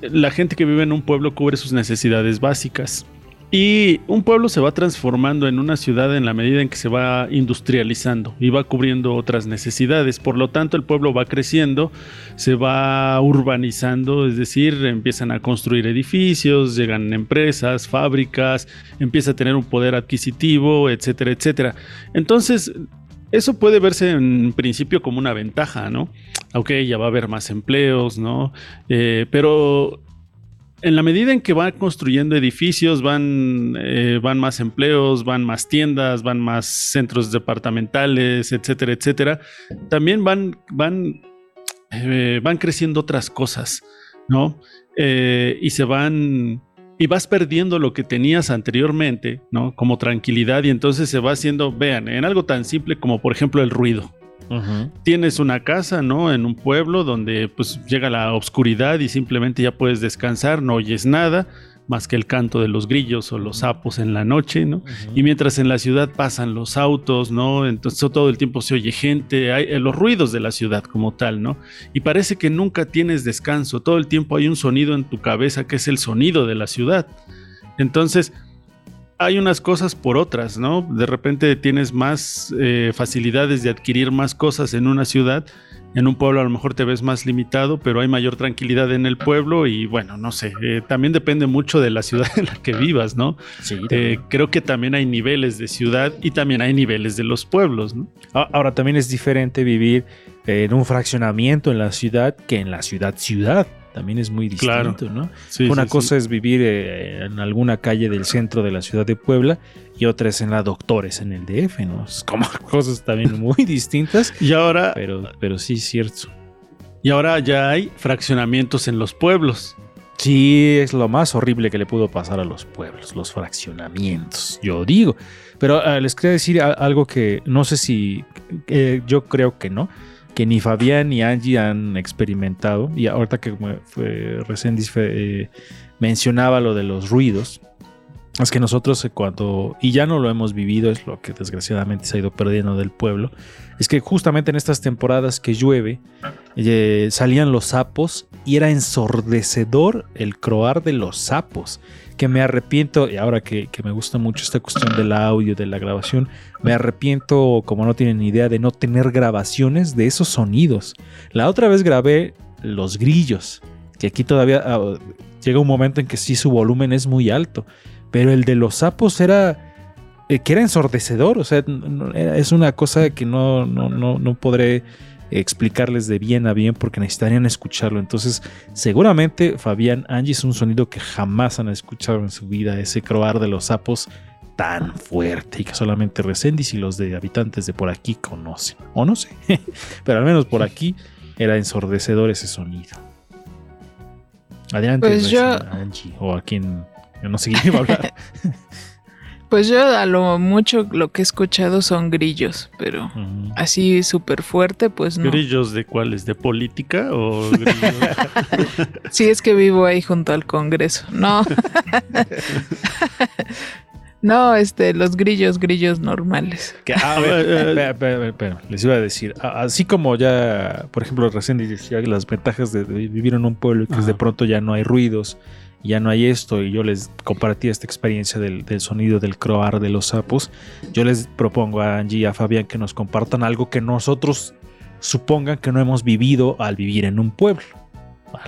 la gente que vive en un pueblo cubre sus necesidades básicas. Y un pueblo se va transformando en una ciudad en la medida en que se va industrializando y va cubriendo otras necesidades. Por lo tanto, el pueblo va creciendo, se va urbanizando, es decir, empiezan a construir edificios, llegan empresas, fábricas, empieza a tener un poder adquisitivo, etcétera, etcétera. Entonces, eso puede verse en principio como una ventaja, ¿no? Aunque ya va a haber más empleos, ¿no? Eh, pero en la medida en que va construyendo edificios, van, eh, van más empleos, van más tiendas, van más centros departamentales, etcétera, etcétera, también van, van, eh, van creciendo otras cosas, ¿no? Eh, y se van, y vas perdiendo lo que tenías anteriormente, ¿no? Como tranquilidad, y entonces se va haciendo, vean, en algo tan simple como por ejemplo el ruido, Tienes una casa, ¿no? En un pueblo donde pues llega la oscuridad y simplemente ya puedes descansar, no oyes nada más que el canto de los grillos o los sapos en la noche, ¿no? Y mientras en la ciudad pasan los autos, ¿no? Entonces todo el tiempo se oye gente, hay eh, los ruidos de la ciudad como tal, ¿no? Y parece que nunca tienes descanso, todo el tiempo hay un sonido en tu cabeza que es el sonido de la ciudad. Entonces, hay unas cosas por otras, ¿no? De repente tienes más eh, facilidades de adquirir más cosas en una ciudad. En un pueblo a lo mejor te ves más limitado, pero hay mayor tranquilidad en el pueblo y bueno, no sé, eh, también depende mucho de la ciudad en la que vivas, ¿no? Sí. Eh, creo que también hay niveles de ciudad y también hay niveles de los pueblos, ¿no? Ahora también es diferente vivir en un fraccionamiento en la ciudad que en la ciudad ciudad también es muy distinto, ¿no? Una cosa es vivir eh, en alguna calle del centro de la ciudad de Puebla y otra es en la Doctores, en el DF, ¿no? Es como *laughs* cosas también muy distintas. Y ahora... Pero, pero sí, cierto. Y ahora ya hay fraccionamientos en los pueblos. Sí, es lo más horrible que le pudo pasar a los pueblos, los fraccionamientos, yo digo. Pero ah, les quería decir algo que no sé si, eh, yo creo que no, que ni Fabián ni Angie han experimentado. Y ahorita que fue, recién eh, mencionaba lo de los ruidos, es que nosotros eh, cuando, y ya no lo hemos vivido, es lo que desgraciadamente se ha ido perdiendo del pueblo, es que justamente en estas temporadas que llueve, eh, salían los sapos y era ensordecedor el croar de los sapos que me arrepiento, y ahora que, me gusta mucho esta cuestión del audio, de la grabación, me arrepiento, como no tienen idea, de no tener grabaciones de esos sonidos. La otra vez grabé los grillos, que aquí todavía ah, llega un momento en que sí su volumen es muy alto, pero el de los sapos era... Eh, que era ensordecedor, o sea, es una cosa que no, no, no, no podré explicarles de bien a bien porque necesitarían escucharlo. Entonces, seguramente Fabián Angie es un sonido que jamás han escuchado en su vida, ese croar de los sapos tan fuerte y que solamente Resendis y los de habitantes de por aquí conocen. O no sé, *laughs* pero al menos por aquí era ensordecedor ese sonido. Adelante, pues yo... Angie, o a quien no sé quién iba a hablar. *laughs* Pues yo a lo mucho lo que he escuchado son grillos, pero así súper fuerte, pues no. ¿Grillos de cuáles? ¿De política o grillos? *laughs* sí, es que vivo ahí junto al Congreso. No. *laughs* no, este, los grillos, grillos normales. a ver, les iba a decir, así como ya, por ejemplo, recién decía las ventajas de, vivir en un pueblo que de pronto ya no hay ruidos ya no hay esto y yo les compartí esta experiencia del, sonido del croar de los sapos, yo les propongo a Angie y a Fabián que nos compartan algo que nosotros supongan que no hemos vivido al vivir en un pueblo.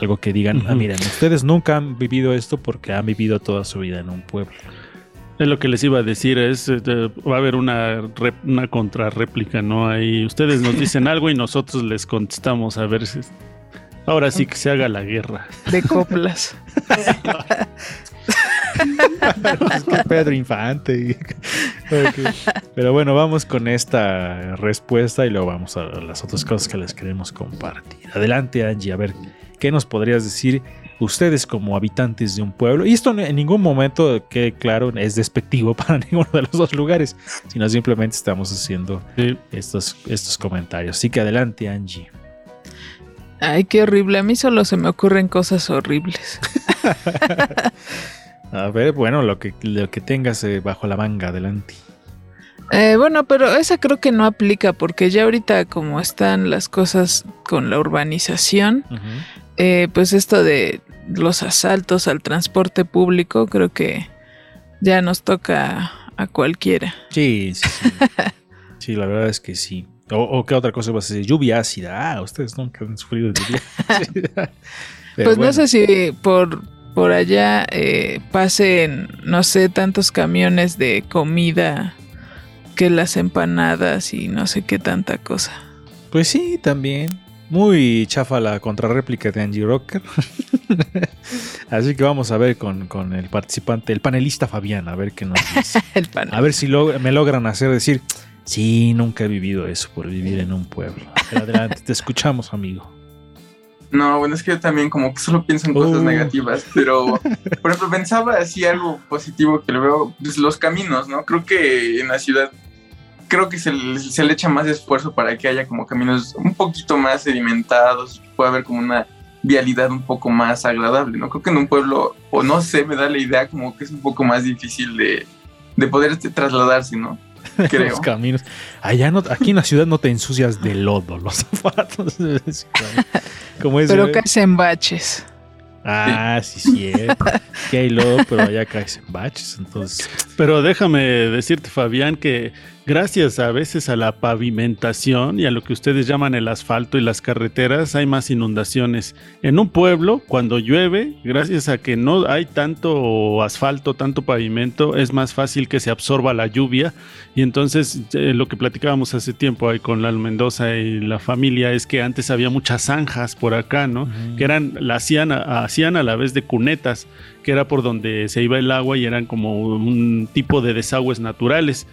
Algo que digan, ah, miren, ustedes nunca han vivido esto porque han vivido toda su vida en un pueblo. Es lo que les iba a decir, es eh, va a haber una, una contrarréplica, ¿no? Ahí ustedes nos dicen *laughs* algo y nosotros les contestamos a ver si Ahora sí que se haga la guerra. De coplas. es que Pedro Infante. Pero bueno, vamos con esta respuesta y luego vamos a las otras cosas que les queremos compartir. Adelante, Angie, a ver, ¿qué nos podrías decir ustedes como habitantes de un pueblo? Y esto en ningún momento, que claro, es despectivo *laughs* para ninguno de los dos lugares, sino simplemente estamos haciendo estos, estos comentarios. Así que adelante, Angie. Ay, qué horrible. A mí solo se me ocurren cosas horribles. *laughs* A ver, bueno, lo que, lo que tengas eh, bajo la manga, adelante. Eh, bueno, pero esa creo que no aplica porque ya ahorita como están las cosas con la urbanización, eh, pues esto de los asaltos al transporte público creo que ya nos toca a cualquiera. Sí, sí, sí. *laughs* Sí, la verdad es que sí. O, o qué otra cosa vas a decir, lluvia ácida. Ah, ustedes nunca han sufrido lluvia *laughs* ácida. *laughs* Pues bueno. no sé si por, por allá eh, pasen, no sé, tantos camiones de comida que las empanadas y no sé qué tanta cosa. Pues sí, también. Muy chafa la contrarréplica de Angie Rocker. *laughs* Así que vamos a ver con, con el participante, el panelista Fabián, a ver qué nos dice. A ver si log- me logran hacer decir, sí, nunca he vivido eso por vivir en un pueblo. Pero adelante, te escuchamos, amigo. No, bueno, es que yo también como que solo pienso en cosas Uh. negativas, pero por ejemplo pensaba así algo positivo que le veo, pues los caminos, ¿no? Creo que en la ciudad, creo que se, le- se le echa más esfuerzo para que haya como caminos un poquito más sedimentados, pueda haber como una vialidad un poco más agradable, ¿no? Creo que en un pueblo, o no sé, me da la idea como que es un poco más difícil de, de poder este, trasladarse, ¿no? *laughs* Creo. Los caminos. Allá no, aquí en la ciudad no te ensucias de lodo *laughs* los zapatos. Como es. Pero eh? caes en baches. Ah, sí, cierto. Que hay lodo, pero allá caes en baches. Entonces, Pero déjame decirte, Fabián, que gracias a veces a la pavimentación y a lo que ustedes llaman el asfalto y las carreteras, hay más inundaciones. En un pueblo, cuando llueve, gracias a que no hay tanto asfalto, tanto pavimento, es más fácil que se absorba la lluvia. Y entonces, eh, lo que platicábamos hace tiempo ahí con Lal Mendoza y la familia es que antes había muchas zanjas por acá, ¿no? Que eran, la hacían, a- hacían a la vez de cunetas, que era por donde se iba el agua y eran como un tipo de desagües naturales.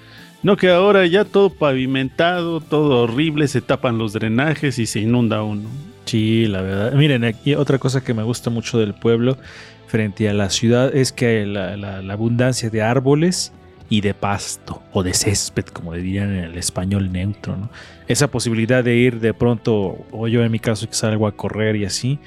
No que ahora ya todo pavimentado, todo horrible, se tapan los drenajes y se inunda uno. Sí, la verdad. Miren, aquí otra cosa que me gusta mucho del pueblo frente a la ciudad es que la, la- abundancia de árboles y de pasto o de césped, como dirían en el español neutro, ¿no? Esa posibilidad de ir de pronto, o yo en mi caso que salgo a correr y así,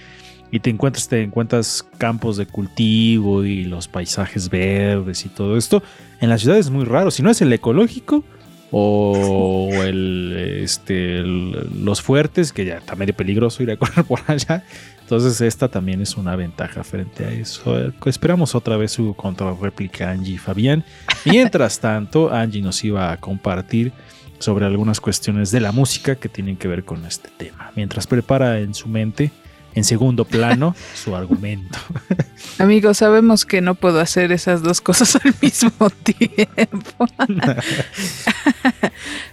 y te encuentras, te encuentras campos de cultivo y los paisajes verdes y todo esto. En la ciudad es muy raro. Si no es el ecológico, o el, este, los fuertes, que ya está medio peligroso ir a *laughs* correr por allá. Entonces esta también es una ventaja frente a eso. Esperamos otra vez su contrarréplica Angie y Fabián. Mientras tanto, Angie nos iba a compartir sobre algunas cuestiones de la música que tienen que ver con este tema. Mientras prepara en su mente, en segundo plano, su argumento. *laughs* Amigos, sabemos que no puedo hacer esas dos cosas al mismo *laughs* tiempo. *laughs*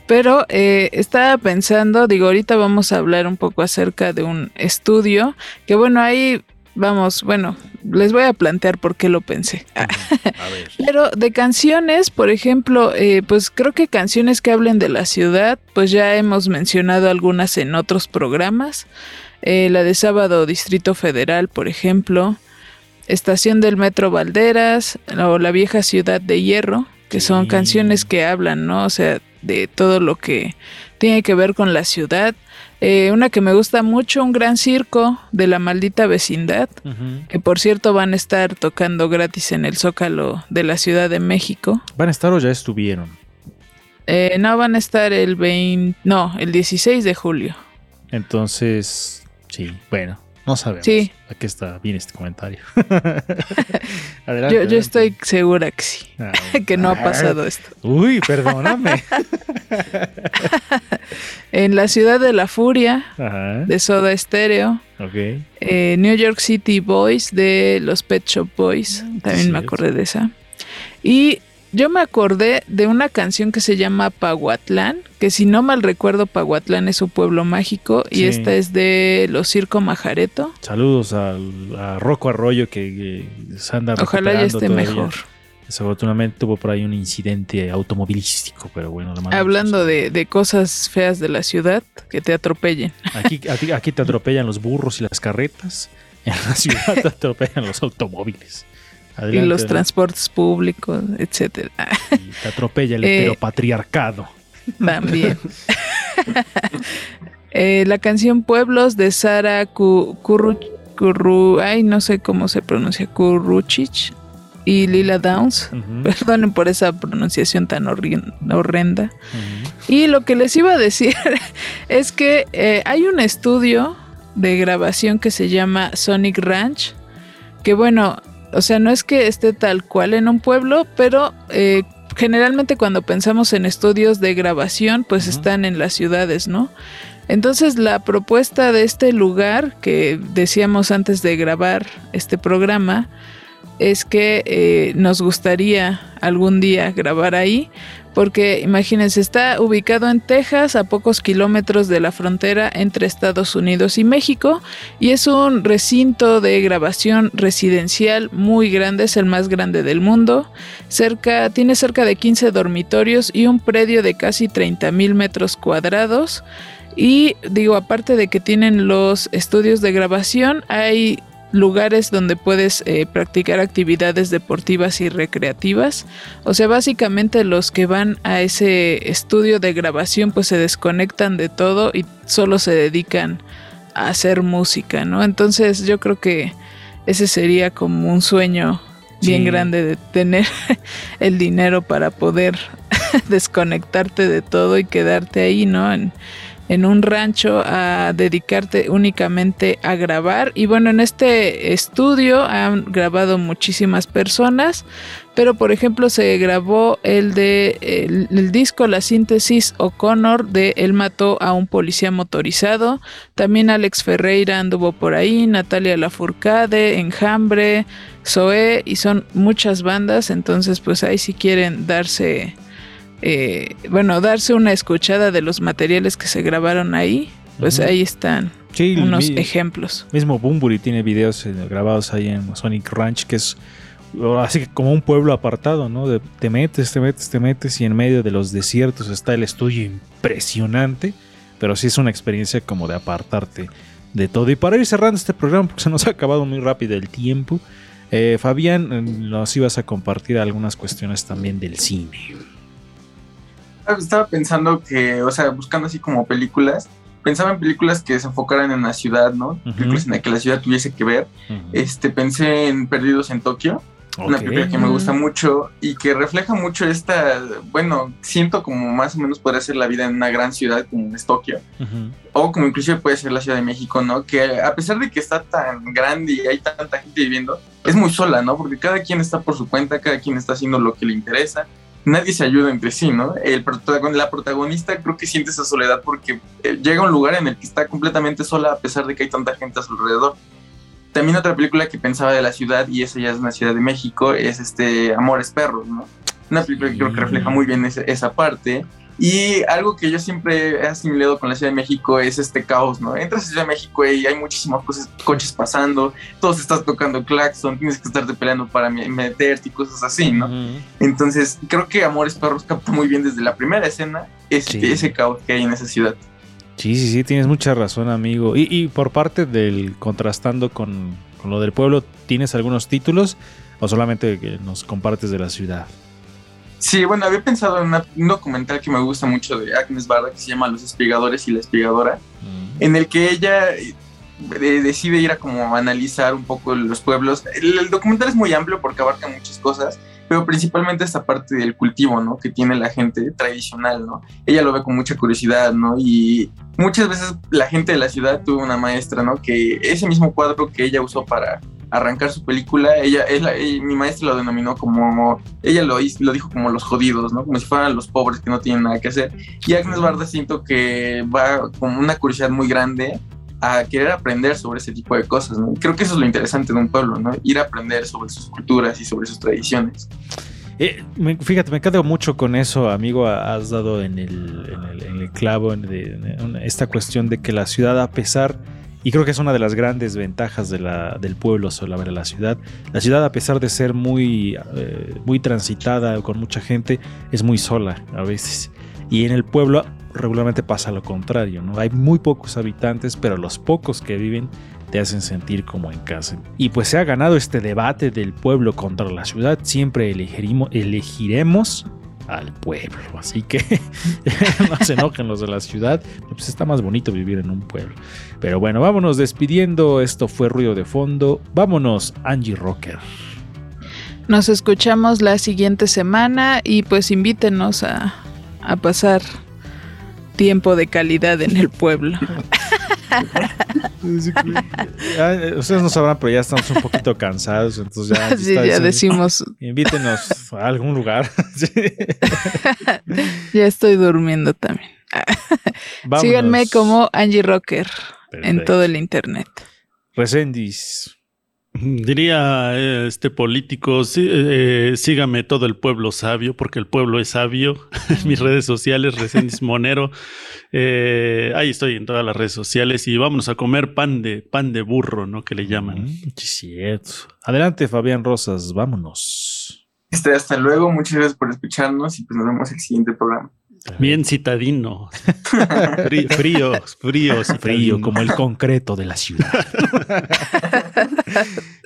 Pero eh, estaba pensando, digo, ahorita vamos a hablar un poco acerca de un estudio, que bueno, ahí vamos, bueno, les voy a plantear por qué lo pensé. Pero de canciones, por ejemplo, eh, pues creo que canciones que hablen de la ciudad, pues ya hemos mencionado algunas en otros programas. Eh, la de Sábado Distrito Federal, por ejemplo. Estación del Metro Valderas o La Vieja Ciudad de Hierro, que son canciones que hablan, ¿no? O sea, de todo lo que tiene que ver con la ciudad. Eh, una que me gusta mucho, Un Gran Circo de la Maldita Vecindad, que por cierto van a estar tocando gratis en el Zócalo de la Ciudad de México. ¿Van a estar o ya estuvieron? Eh, no, van a estar el 20, no, el 16 de julio. Entonces, sí, bueno, no sabemos. Sí. Aquí está bien este comentario. *laughs* *laughs* adelante, Yo, estoy segura que sí, Ah, *laughs* que no ha ah, pasado esto. Uy, perdóname. En la ciudad de la furia, Ajá. de Soda Stereo. Ok. Eh, New York City Boys de los Pet Shop Boys. También me acordé de esa. Y yo me acordé de una canción que se llama Paguatlán, que si no mal recuerdo, Paguatlán es su pueblo mágico. Y esta es de los Circo Majareto. Saludos al- a Rocco Arroyo que, que se anda Ojalá ya esté todavía. mejor. Desafortunadamente tuvo por ahí un incidente automovilístico, pero bueno, Hablando de, de cosas feas de la ciudad, que te atropellen. Aquí, aquí, aquí te atropellan los burros y las carretas. En la ciudad *laughs* te atropellan los automóviles. Y Adelante, los adelante. transportes públicos, etcétera. Te atropella el *laughs* Eh, heteropatriarcado. También. *laughs* Eh, la canción Pueblos de Sara Ku- Kurru, Kurru- ay, no sé cómo se pronuncia, Kurruchich y Lila Downs. Perdonen por esa pronunciación tan horrenda. Y lo que les iba a decir *laughs* es que eh, hay un estudio de grabación que se llama Sonic Ranch, que bueno, o sea, no es que esté tal cual en un pueblo, pero eh, generalmente cuando pensamos en estudios de grabación, pues están en las ciudades, ¿no? Entonces la propuesta de este lugar que decíamos antes de grabar este programa es que eh, nos gustaría algún día grabar ahí, porque imagínense, está ubicado en Texas, a pocos kilómetros de la frontera entre Estados Unidos y México, y es un recinto de grabación residencial muy grande, es el más grande del mundo. Cerca, tiene cerca de 15 dormitorios y un predio de casi 30 mil metros cuadrados. Y digo, aparte de que tienen los estudios de grabación, hay lugares donde puedes eh, practicar actividades deportivas y recreativas. O sea, básicamente los que van a ese estudio de grabación pues se desconectan de todo y solo se dedican a hacer música, ¿no? Entonces yo creo que ese sería como un sueño bien grande de tener *laughs* el dinero para poder *laughs* desconectarte de todo y quedarte ahí, ¿no? En, en un rancho a dedicarte únicamente a grabar. Y bueno, en este estudio han grabado muchísimas personas, pero por ejemplo se grabó el de el, disco La síntesis O'Connor de Él mató a un policía motorizado. También Alex Ferreira anduvo por ahí, Natalia Lafourcade, Enjambre, Zoé y son muchas bandas, entonces pues ahí si quieren darse eh, bueno, darse una escuchada de los materiales que se grabaron ahí, pues ahí están unos ejemplos. Mismo Bumburi tiene videos eh, grabados ahí en Sonic Ranch, que es así que como un pueblo apartado, ¿no? De, te metes, te metes, te metes y en medio de los desiertos está el estudio impresionante, pero sí es una experiencia como de apartarte de todo. Y para ir cerrando este programa, porque se nos ha acabado muy rápido el tiempo, eh, Fabián, nos ibas a compartir algunas cuestiones también del cine. Estaba pensando que, o sea, buscando así como películas, pensaba en películas que se enfocaran en la ciudad, ¿no? Películas en las que la ciudad tuviese que ver. Este, pensé en Perdidos en Tokio, una película que me gusta mucho y que refleja mucho esta, bueno, siento como más o menos podría ser la vida en una gran ciudad como es Tokio, o como inclusive puede ser la Ciudad de México, ¿no? Que a pesar de que está tan grande y hay tanta gente viviendo, es muy sola, ¿no? Porque cada quien está por su cuenta, cada quien está haciendo lo que le interesa nadie se ayuda entre sí, ¿no? El la protagonista creo que siente esa soledad porque eh, llega a un lugar en el que está completamente sola a pesar de que hay tanta gente a su alrededor. También otra película que pensaba de la ciudad, y esa ya es una ciudad de México, es este Amores Perros, ¿no? Una película que creo que refleja muy bien esa parte. Y algo que yo siempre he asimilado con la Ciudad de México es este caos, ¿no? Entras a Ciudad de México y hay muchísimos coches pasando, todos estás tocando claxon, tienes que estarte peleando para meterte y cosas así, ¿no? Entonces, creo que Amores Perros capta muy bien desde la primera escena ese, ese caos que hay en esa ciudad. Sí, sí, sí, tienes mucha razón, amigo. Y, y por parte del contrastando con, con lo del pueblo, ¿tienes algunos títulos o solamente que nos compartes de la ciudad? Sí, bueno, había pensado en un documental que me gusta mucho de Agnes Barda que se llama Los espigadores y la espigadora, mm. en el que ella eh, decide ir a como analizar un poco los pueblos. El, documental es muy amplio porque abarca muchas cosas, pero principalmente esta parte del cultivo, ¿no? Que tiene la gente tradicional, ¿no? Ella lo ve con mucha curiosidad, ¿no? Y muchas veces la gente de la ciudad tuvo una maestra, ¿no? Que ese mismo cuadro que ella usó para arrancar su película, ella, mi maestra lo denominó como, ella lo, lo dijo como los jodidos, ¿no? Como si fueran los pobres que no tienen nada que hacer. Y Agnes Barda siento que va con una curiosidad muy grande a querer aprender sobre ese tipo de cosas, ¿no? Creo que eso es lo interesante de un pueblo, ¿no? Ir a aprender sobre sus culturas y sobre sus tradiciones. Eh, fíjate, me quedo mucho con eso, amigo. Has dado en el, en el, clavo en, esta cuestión de que la ciudad, a pesar y creo que es una de las grandes ventajas de la, del pueblo sobre la ciudad. La ciudad, a pesar de ser muy, eh, muy transitada con mucha gente, es muy sola a veces. Y en el pueblo regularmente pasa lo contrario, ¿no? Hay muy pocos habitantes, pero los pocos que viven te hacen sentir como en casa. Y pues se ha ganado este debate del pueblo contra la ciudad. Siempre elegiremos, elegiremos al pueblo. Así que *laughs* no se enojen los de la ciudad. Pues está más bonito vivir en un pueblo. Pero bueno, vámonos despidiendo. Esto fue ruido de fondo. Vámonos, Angie Rocker. Nos escuchamos la siguiente semana y pues invítenos a, a pasar tiempo de calidad en el pueblo. *laughs* Eh, ustedes no sabrán, pero ya estamos un poquito cansados, entonces ya, *laughs* Sí, ya decimos. Invítenos a algún lugar. *laughs* Sí. *laughs* Ya estoy durmiendo también. Vámonos. Síganme como Angie Rocker en todo el internet. Resendis. Diría eh, este político, sí, eh, eh, sígame todo el pueblo sabio, porque el pueblo es sabio. En *laughs* mis redes sociales, Resendiz Monero. Eh, ahí estoy en todas las redes sociales y vámonos a comer pan de, pan de burro, ¿no? Que le llaman. Sí, cierto. Adelante, Fabián Rosas, vámonos. Este, hasta luego, muchas gracias por escucharnos y pues nos vemos en el siguiente programa. Bien citadino. Frí- frío, frío, Frío citadino. como el concreto de la ciudad. *laughs*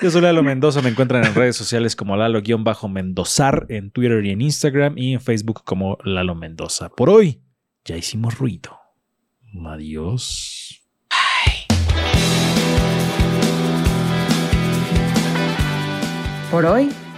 Yo soy Lalo Mendoza, me encuentran en redes sociales como Lalo-Mendozar, en Twitter y en Instagram, y en Facebook como Lalo Mendoza. Por hoy, ya hicimos ruido. Adiós. Por hoy,